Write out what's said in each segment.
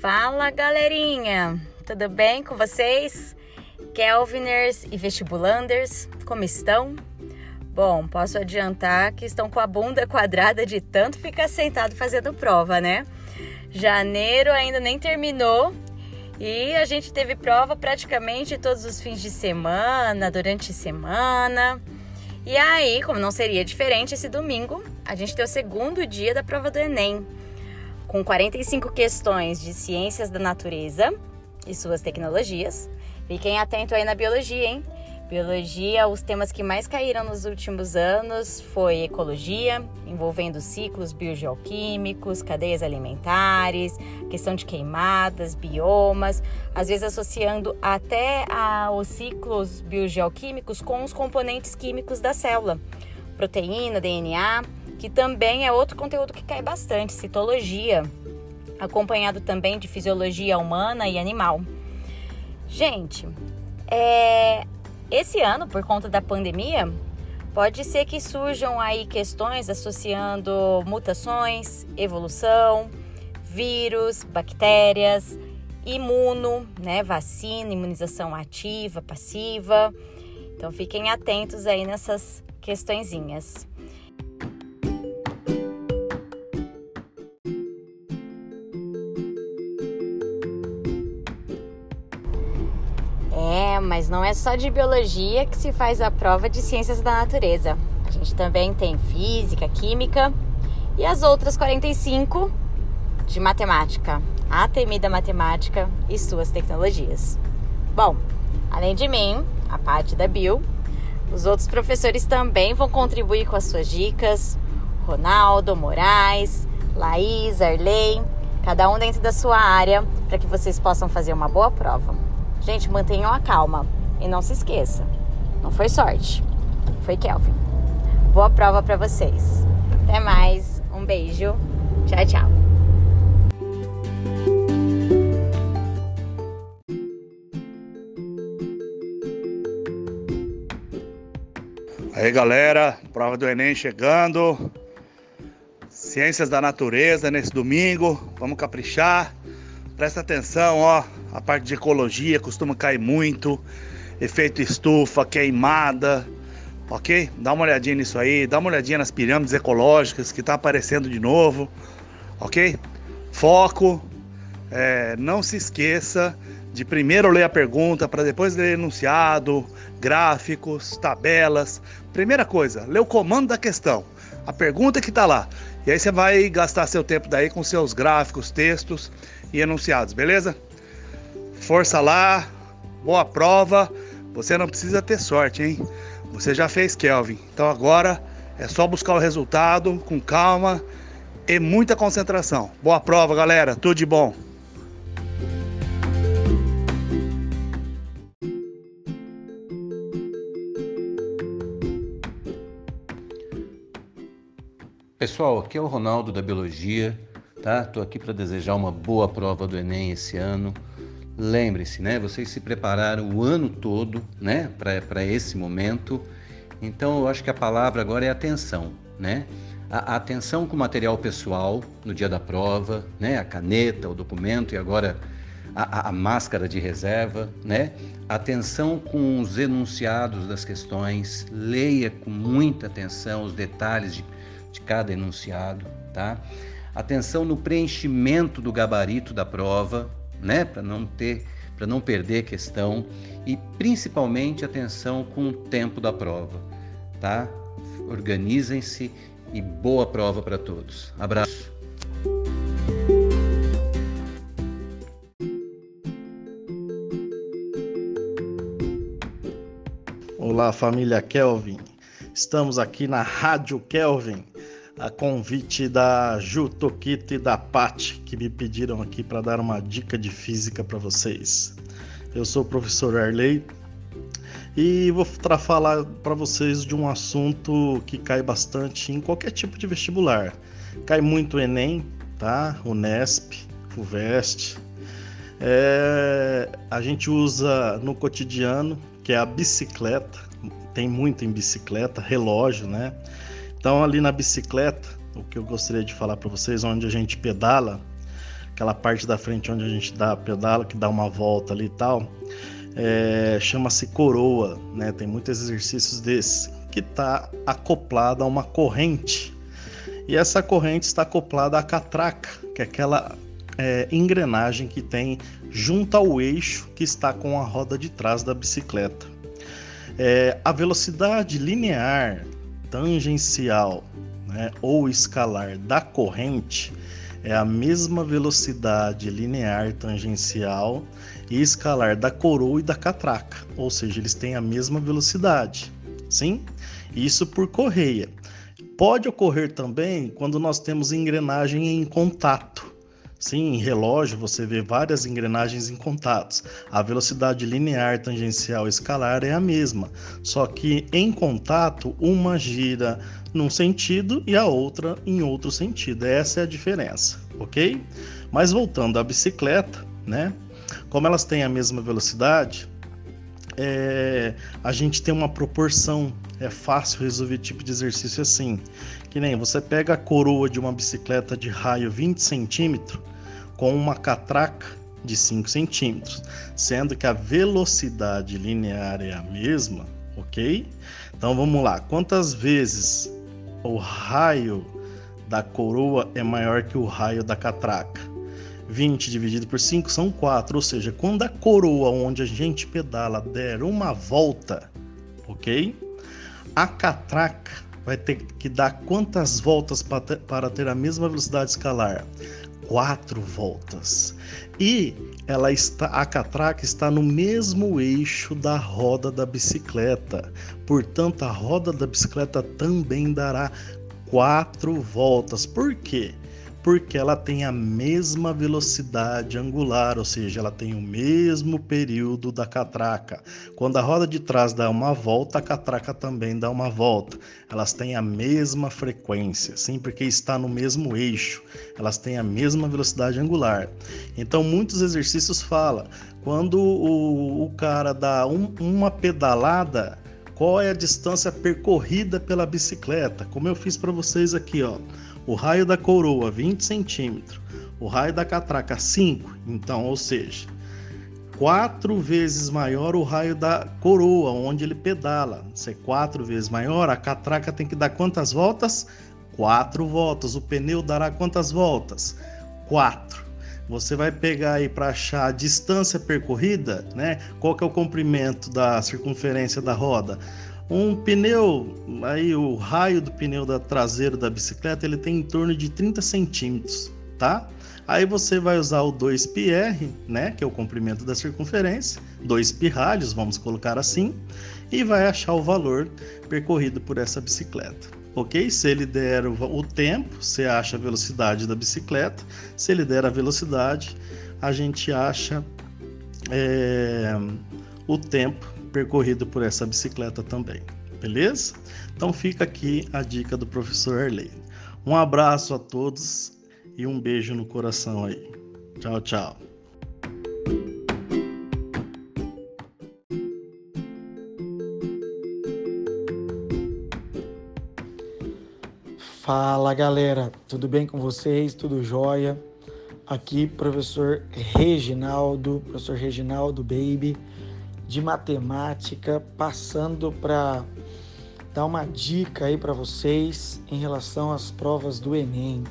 Fala galerinha, tudo bem com vocês? Kelviners e vestibulanders, como estão? Bom, posso adiantar que estão com a bunda quadrada de tanto ficar sentado fazendo prova, né? Janeiro ainda nem terminou e a gente teve prova praticamente todos os fins de semana, durante a semana. E aí, como não seria diferente, esse domingo a gente tem o segundo dia da prova do Enem com 45 questões de ciências da natureza e suas tecnologias. Fiquem atentos aí na biologia, hein? Biologia, os temas que mais caíram nos últimos anos foi ecologia, envolvendo ciclos biogeoquímicos, cadeias alimentares, questão de queimadas, biomas, às vezes associando até a, os ciclos biogeoquímicos com os componentes químicos da célula, proteína, DNA que também é outro conteúdo que cai bastante, citologia, acompanhado também de fisiologia humana e animal. Gente, é, esse ano, por conta da pandemia, pode ser que surjam aí questões associando mutações, evolução, vírus, bactérias, imuno, né, vacina, imunização ativa, passiva. Então fiquem atentos aí nessas questõezinhas. Mas não é só de biologia que se faz a prova de ciências da natureza. A gente também tem física, química e as outras 45 de matemática, a temida matemática e suas tecnologias. Bom, além de mim, a parte da Bio, os outros professores também vão contribuir com as suas dicas. Ronaldo, Moraes, Laís, Arley, cada um dentro da sua área, para que vocês possam fazer uma boa prova. Gente, mantenham a calma e não se esqueça. Não foi sorte, foi Kelvin. Boa prova para vocês. Até mais, um beijo. Tchau, tchau. Aí galera, prova do Enem chegando. Ciências da natureza nesse domingo. Vamos caprichar. Presta atenção, ó. A parte de ecologia costuma cair muito. Efeito estufa, queimada. Ok? Dá uma olhadinha nisso aí. Dá uma olhadinha nas pirâmides ecológicas que tá aparecendo de novo. Ok? Foco. É, não se esqueça de primeiro ler a pergunta para depois ler enunciado, gráficos, tabelas. Primeira coisa, lê o comando da questão, a pergunta que está lá. E aí você vai gastar seu tempo daí com seus gráficos, textos e enunciados, beleza? Força lá, boa prova. Você não precisa ter sorte, hein? Você já fez Kelvin. Então agora é só buscar o resultado com calma e muita concentração. Boa prova, galera. Tudo de bom. Pessoal, aqui é o Ronaldo da Biologia tá? Tô aqui para desejar uma boa prova do Enem esse ano. Lembre-se, né? Vocês se prepararam o ano todo, né? Para esse momento. Então, eu acho que a palavra agora é atenção, né? A, a atenção com o material pessoal no dia da prova, né? A caneta, o documento e agora a, a, máscara de reserva, né? Atenção com os enunciados das questões, leia com muita atenção os detalhes de, de cada enunciado, tá? atenção no preenchimento do gabarito da prova, né, para não ter, para não perder questão e principalmente atenção com o tempo da prova, tá? Organizem-se e boa prova para todos. Abraço. Olá, família Kelvin. Estamos aqui na Rádio Kelvin a convite da Ju Tokito e da Pat, que me pediram aqui para dar uma dica de física para vocês. Eu sou o professor Arley e vou falar para vocês de um assunto que cai bastante em qualquer tipo de vestibular. Cai muito o Enem, tá? O Nesp, FUVEST. É, a gente usa no cotidiano, que é a bicicleta, tem muito em bicicleta, relógio, né? Então, ali na bicicleta, o que eu gostaria de falar para vocês, onde a gente pedala, aquela parte da frente onde a gente dá pedala, que dá uma volta ali e tal, é, chama-se coroa, né? Tem muitos exercícios desses que está acoplado a uma corrente. E essa corrente está acoplada à catraca, que é aquela é, engrenagem que tem junto ao eixo que está com a roda de trás da bicicleta. É, a velocidade linear, tangencial né, ou escalar da corrente é a mesma velocidade linear tangencial e escalar da coroa e da catraca, ou seja, eles têm a mesma velocidade. Sim? Isso por correia. Pode ocorrer também quando nós temos engrenagem em contato. Sim, em relógio você vê várias engrenagens em contatos. A velocidade linear, tangencial e escalar é a mesma, só que em contato uma gira num sentido e a outra em outro sentido. Essa é a diferença, ok? Mas voltando à bicicleta, né? Como elas têm a mesma velocidade, é, a gente tem uma proporção. É fácil resolver tipo de exercício assim. Que nem você pega a coroa de uma bicicleta de raio 20 centímetros com uma catraca de 5 centímetros, sendo que a velocidade linear é a mesma, ok? Então vamos lá, quantas vezes o raio da coroa é maior que o raio da catraca? 20 dividido por 5 são 4, ou seja, quando a coroa onde a gente pedala der uma volta, ok? A catraca vai ter que dar quantas voltas para ter a mesma velocidade escalar? Quatro voltas. E ela está, a catraca está no mesmo eixo da roda da bicicleta. Portanto, a roda da bicicleta também dará quatro voltas. Por quê? Porque ela tem a mesma velocidade angular, ou seja, ela tem o mesmo período da catraca. Quando a roda de trás dá uma volta, a catraca também dá uma volta. Elas têm a mesma frequência, sim, porque está no mesmo eixo. Elas têm a mesma velocidade angular. Então, muitos exercícios falam, quando o, o cara dá um, uma pedalada, qual é a distância percorrida pela bicicleta? Como eu fiz para vocês aqui, ó o raio da coroa 20 centímetros, o raio da catraca 5, então, ou seja, quatro vezes maior o raio da coroa, onde ele pedala. Se é quatro vezes maior, a catraca tem que dar quantas voltas? Quatro voltas. O pneu dará quantas voltas? Quatro. Você vai pegar aí para achar a distância percorrida, né? Qual que é o comprimento da circunferência da roda? Um pneu, aí o raio do pneu da traseiro da bicicleta, ele tem em torno de 30 centímetros, tá? Aí você vai usar o 2πr, né, que é o comprimento da circunferência, 2 pirralhos, vamos colocar assim, e vai achar o valor percorrido por essa bicicleta. Ok? Se ele der o tempo, você acha a velocidade da bicicleta. Se ele der a velocidade, a gente acha é, o tempo percorrido por essa bicicleta também, beleza? Então fica aqui a dica do professor Arley. Um abraço a todos e um beijo no coração aí. Tchau, tchau. Fala galera, tudo bem com vocês? Tudo jóia? Aqui, professor Reginaldo, professor Reginaldo Baby de matemática, passando para dar uma dica aí para vocês em relação às provas do Enem.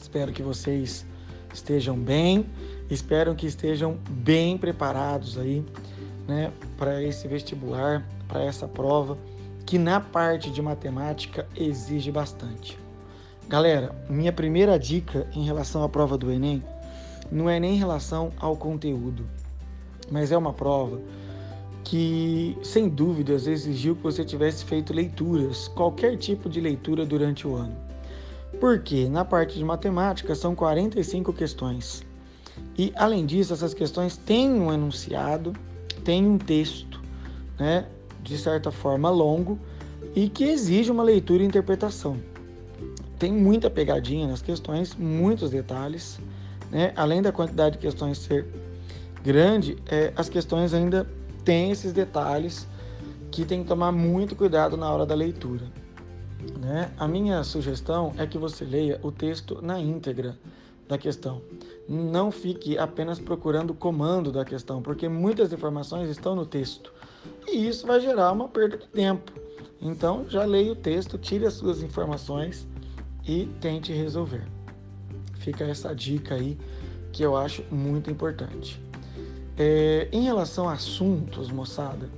Espero que vocês estejam bem, espero que estejam bem preparados aí, né, para esse vestibular, para essa prova que na parte de matemática exige bastante. Galera, minha primeira dica em relação à prova do Enem não é nem em relação ao conteúdo, mas é uma prova que, sem dúvidas, exigiu que você tivesse feito leituras, qualquer tipo de leitura durante o ano. Porque na parte de matemática são 45 questões. E além disso, essas questões têm um enunciado, têm um texto, né, de certa forma longo e que exige uma leitura e interpretação. Tem muita pegadinha nas questões, muitos detalhes, né? Além da quantidade de questões ser grande, é, as questões ainda têm esses detalhes que tem que tomar muito cuidado na hora da leitura. Né? A minha sugestão é que você leia o texto na íntegra, da questão. Não fique apenas procurando o comando da questão, porque muitas informações estão no texto. E isso vai gerar uma perda de tempo. Então, já leia o texto, tire as suas informações e tente resolver. Fica essa dica aí que eu acho muito importante. É, em relação a assuntos, moçada,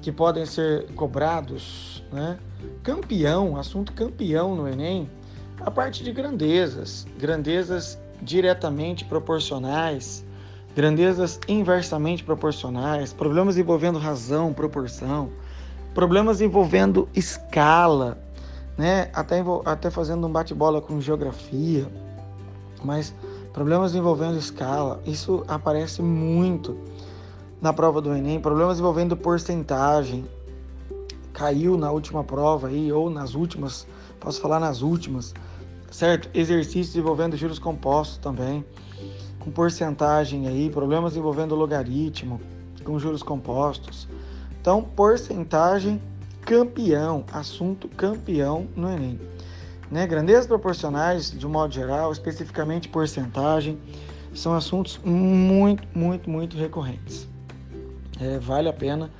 que podem ser cobrados, né? Campeão, assunto campeão no Enem, a parte de grandezas, grandezas diretamente proporcionais, grandezas inversamente proporcionais, problemas envolvendo razão, proporção, problemas envolvendo escala, né? Até, até fazendo um bate-bola com geografia, mas problemas envolvendo escala, isso aparece muito na prova do Enem, problemas envolvendo porcentagem, caiu na última prova aí, ou nas últimas, posso falar nas últimas, certo? Exercícios envolvendo juros compostos também, com porcentagem aí, problemas envolvendo logaritmo, com juros compostos. Então, porcentagem campeão, assunto campeão no Enem. Né? Grandezas proporcionais, de um modo geral, especificamente porcentagem, são assuntos muito, muito, muito recorrentes. É, vale a pena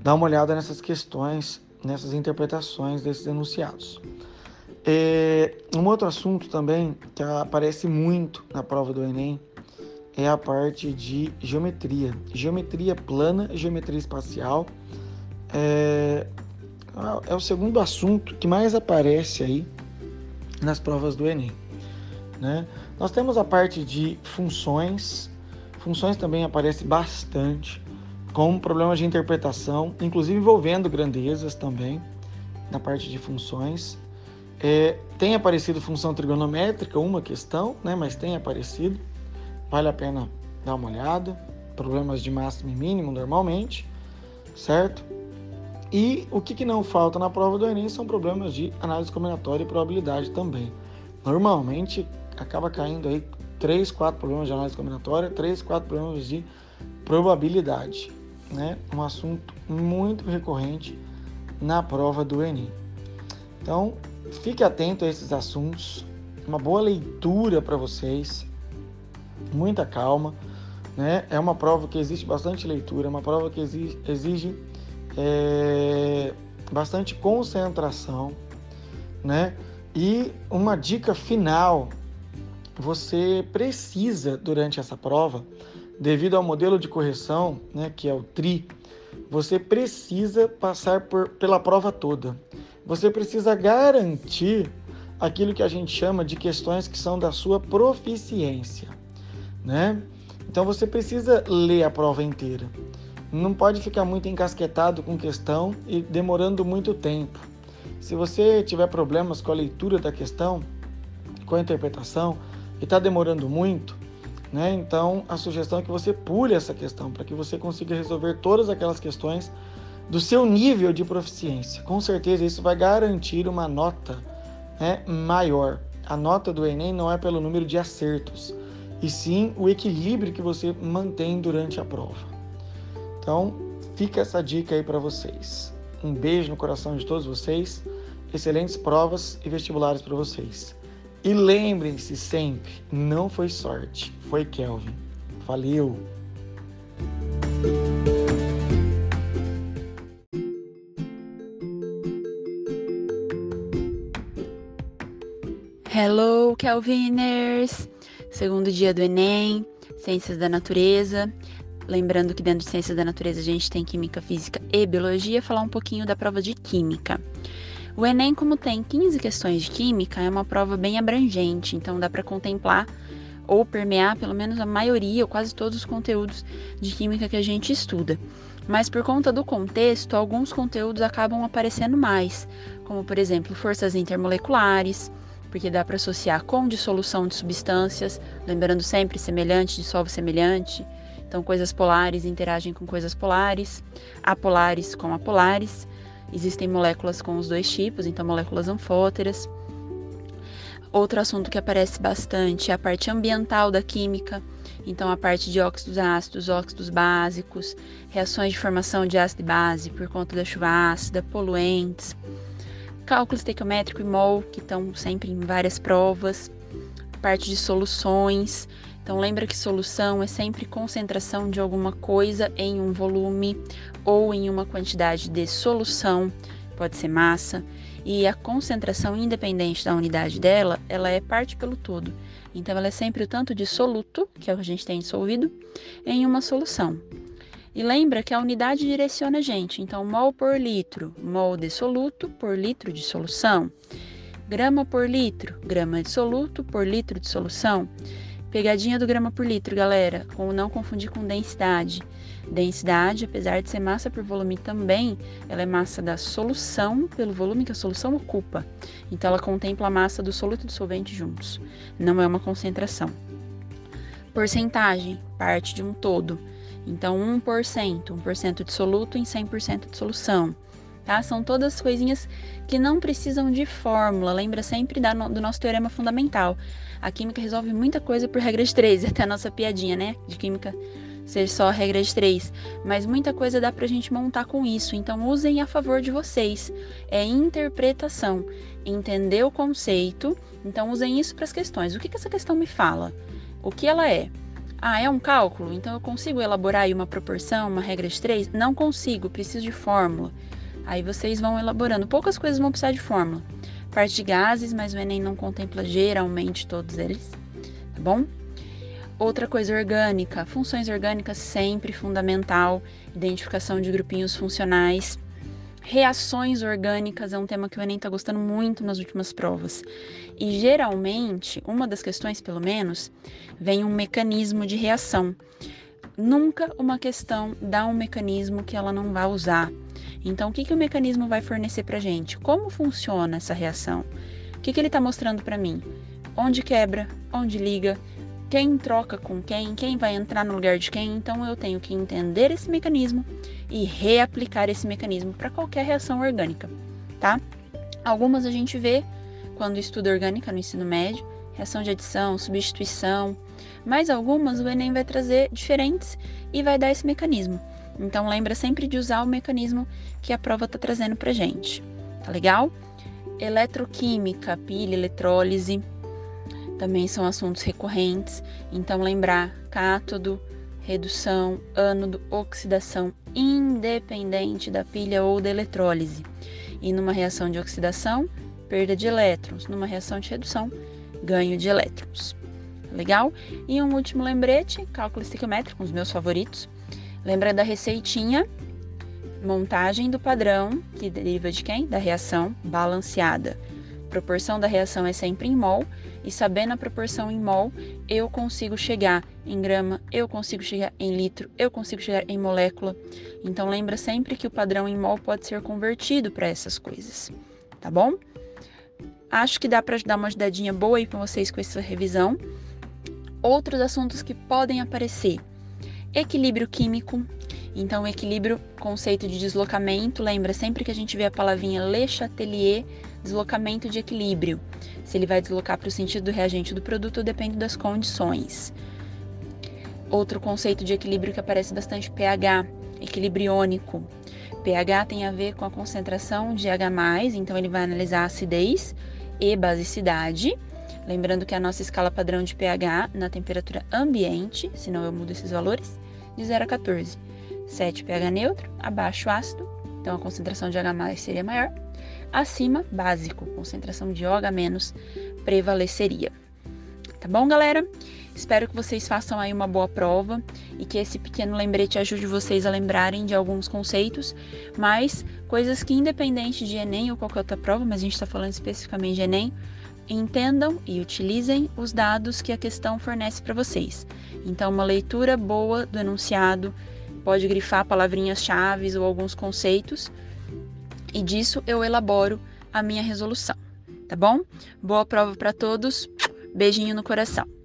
dar uma olhada nessas questões, nessas interpretações desses enunciados. É, um outro assunto também que aparece muito na prova do Enem é a parte de geometria. Geometria plana geometria espacial é, é o segundo assunto que mais aparece aí nas provas do Enem. Né? Nós temos a parte de funções, funções também aparece bastante, com problemas de interpretação, inclusive envolvendo grandezas também, na parte de funções. É, tem aparecido função trigonométrica, uma questão, né, mas tem aparecido, vale a pena dar uma olhada. Problemas de máximo e mínimo normalmente, certo? E o que, que não falta na prova do Enem são problemas de análise combinatória e probabilidade também. Normalmente acaba caindo aí 3, 4 problemas de análise combinatória, 3, 4 problemas de probabilidade. Né? Um assunto muito recorrente na prova do Enem. Então, fique atento a esses assuntos. Uma boa leitura para vocês, muita calma. Né? É uma prova que existe bastante leitura, é uma prova que exige, exige é, bastante concentração, né? E uma dica final: você precisa, durante essa prova, devido ao modelo de correção, né, que é o TRI, você precisa passar por, pela prova toda. Você precisa garantir aquilo que a gente chama de questões que são da sua proficiência, né? Então você precisa ler a prova inteira não pode ficar muito encasquetado com questão e demorando muito tempo. Se você tiver problemas com a leitura da questão, com a interpretação e está demorando muito, né? Então a sugestão é que você pule essa questão para que você consiga resolver todas aquelas questões do seu nível de proficiência. Com certeza isso vai garantir uma nota né, maior. A nota do Enem não é pelo número de acertos, e sim o equilíbrio que você mantém durante a prova. Então, fica essa dica aí para vocês. Um beijo no coração de todos vocês. Excelentes provas e vestibulares para vocês. E lembrem-se sempre, não foi sorte, foi Kelvin. Valeu! Hello, Kelviners! Segundo dia do Enem, Ciências da Natureza. Lembrando que dentro de Ciências da Natureza a gente tem Química, Física e Biologia, falar um pouquinho da prova de Química. O Enem, como tem 15 questões de Química, é uma prova bem abrangente, então dá para contemplar ou permear pelo menos a maioria ou quase todos os conteúdos de Química que a gente estuda. Mas por conta do contexto, alguns conteúdos acabam aparecendo mais, como por exemplo forças intermoleculares, porque dá para associar com dissolução de substâncias, lembrando sempre semelhante dissolve semelhante, então, coisas polares interagem com coisas polares, apolares com apolares. Existem moléculas com os dois tipos, então moléculas anfóteras. Outro assunto que aparece bastante é a parte ambiental da química, então a parte de óxidos ácidos, óxidos básicos, reações de formação de ácido e base por conta da chuva ácida, poluentes, cálculo estequiométrico e mol, que estão sempre em várias provas, parte de soluções. Então lembra que solução é sempre concentração de alguma coisa em um volume ou em uma quantidade de solução, pode ser massa, e a concentração independente da unidade dela, ela é parte pelo todo. Então ela é sempre o tanto de soluto, que a gente tem dissolvido, em uma solução. E lembra que a unidade direciona a gente. Então, mol por litro, mol de soluto por litro de solução. Grama por litro, grama de soluto por litro de solução. Pegadinha do grama por litro, galera, com não confundir com densidade. Densidade, apesar de ser massa por volume também, ela é massa da solução pelo volume que a solução ocupa. Então ela contempla a massa do soluto e do solvente juntos. Não é uma concentração. Porcentagem, parte de um todo. Então, 1%, 1% de soluto em 100% de solução. Tá? São todas coisinhas que não precisam de fórmula. Lembra sempre da, do nosso teorema fundamental. A química resolve muita coisa por regra de três, até a nossa piadinha, né? De química ser só regra de três. Mas muita coisa dá pra gente montar com isso. Então usem a favor de vocês. É interpretação. Entender o conceito. Então usem isso para as questões. O que, que essa questão me fala? O que ela é? Ah, é um cálculo? Então eu consigo elaborar aí uma proporção, uma regra de três? Não consigo, preciso de fórmula. Aí vocês vão elaborando. Poucas coisas vão precisar de fórmula. Parte de gases, mas o Enem não contempla geralmente todos eles, tá bom? Outra coisa orgânica, funções orgânicas sempre fundamental, identificação de grupinhos funcionais. Reações orgânicas é um tema que o Enem está gostando muito nas últimas provas. E geralmente, uma das questões, pelo menos, vem um mecanismo de reação. Nunca uma questão dá um mecanismo que ela não vai usar. Então, o que, que o mecanismo vai fornecer para gente? Como funciona essa reação? O que, que ele está mostrando para mim? Onde quebra? Onde liga? quem troca com quem, quem vai entrar no lugar de quem. Então eu tenho que entender esse mecanismo e reaplicar esse mecanismo para qualquer reação orgânica, tá? Algumas a gente vê quando estuda orgânica no ensino médio, reação de adição, substituição, mas algumas o Enem vai trazer diferentes e vai dar esse mecanismo. Então lembra sempre de usar o mecanismo que a prova está trazendo para gente, tá legal? Eletroquímica, pilha, eletrólise, também são assuntos recorrentes. Então, lembrar cátodo, redução, ânodo, oxidação, independente da pilha ou da eletrólise. E numa reação de oxidação, perda de elétrons. Numa reação de redução, ganho de elétrons. Legal? E um último lembrete, cálculo estequiométrico, os meus favoritos. Lembra da receitinha, montagem do padrão, que deriva de quem? Da reação balanceada proporção da reação é sempre em mol, e sabendo a proporção em mol, eu consigo chegar em grama, eu consigo chegar em litro, eu consigo chegar em molécula. Então lembra sempre que o padrão em mol pode ser convertido para essas coisas, tá bom? Acho que dá para dar uma ajudadinha boa aí para vocês com essa revisão. Outros assuntos que podem aparecer: equilíbrio químico. Então, equilíbrio, conceito de deslocamento, lembra sempre que a gente vê a palavrinha Le Chatelier, deslocamento de equilíbrio. Se ele vai deslocar para o sentido do reagente do produto depende das condições. Outro conceito de equilíbrio que aparece bastante pH, equilíbrio iônico. pH tem a ver com a concentração de H+, então ele vai analisar acidez e basicidade. Lembrando que a nossa escala padrão de pH na temperatura ambiente, senão eu mudo esses valores, de 0 a 14. 7 pH neutro, abaixo ácido, então a concentração de H+ seria maior. Acima, básico, concentração de OH menos prevaleceria. Tá bom, galera? Espero que vocês façam aí uma boa prova e que esse pequeno lembrete ajude vocês a lembrarem de alguns conceitos, mas coisas que, independente de Enem ou qualquer outra prova, mas a gente está falando especificamente de Enem, entendam e utilizem os dados que a questão fornece para vocês. Então, uma leitura boa do enunciado pode grifar palavrinhas-chave ou alguns conceitos e disso eu elaboro a minha resolução, tá bom? Boa prova para todos, beijinho no coração.